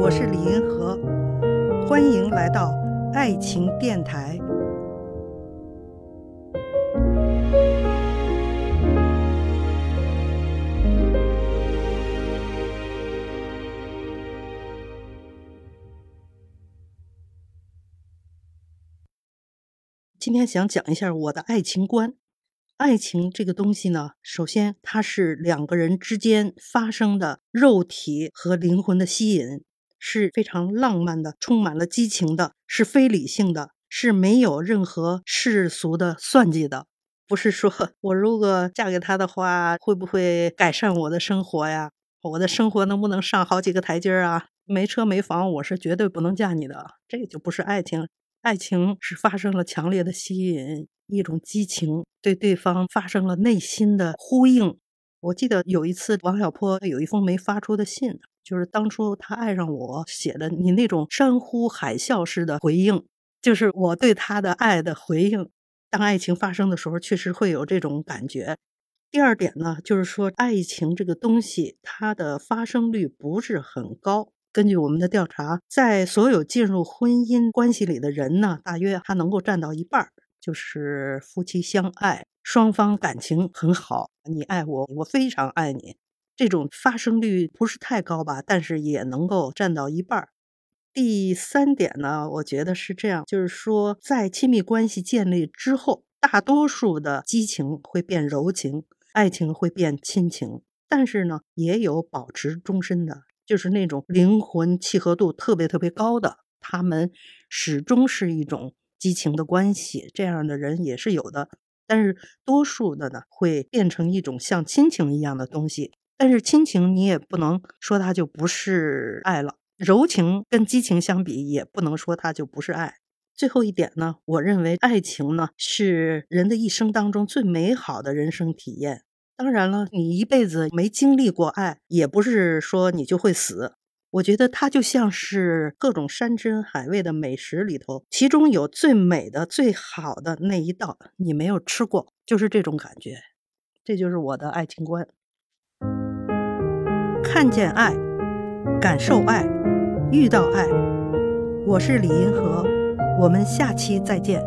我是李银河，欢迎来到爱情电台。今天想讲一下我的爱情观。爱情这个东西呢，首先它是两个人之间发生的肉体和灵魂的吸引，是非常浪漫的，充满了激情的，是非理性的，是没有任何世俗的算计的。不是说我如果嫁给他的话，会不会改善我的生活呀？我的生活能不能上好几个台阶啊？没车没房，我是绝对不能嫁你的。这个就不是爱情，爱情是发生了强烈的吸引。一种激情，对对方发生了内心的呼应。我记得有一次，王小波有一封没发出的信，就是当初他爱上我写的，你那种山呼海啸式的回应，就是我对他的爱的回应。当爱情发生的时候，确实会有这种感觉。第二点呢，就是说爱情这个东西，它的发生率不是很高。根据我们的调查，在所有进入婚姻关系里的人呢，大约他能够占到一半。就是夫妻相爱，双方感情很好，你爱我，我非常爱你，这种发生率不是太高吧？但是也能够占到一半儿。第三点呢，我觉得是这样，就是说在亲密关系建立之后，大多数的激情会变柔情，爱情会变亲情，但是呢，也有保持终身的，就是那种灵魂契合度特别特别高的，他们始终是一种。激情的关系，这样的人也是有的，但是多数的呢，会变成一种像亲情一样的东西。但是亲情你也不能说它就不是爱了，柔情跟激情相比，也不能说它就不是爱。最后一点呢，我认为爱情呢是人的一生当中最美好的人生体验。当然了，你一辈子没经历过爱，也不是说你就会死。我觉得它就像是各种山珍海味的美食里头，其中有最美的、最好的那一道，你没有吃过，就是这种感觉。这就是我的爱情观：看见爱，感受爱，遇到爱。我是李银河，我们下期再见。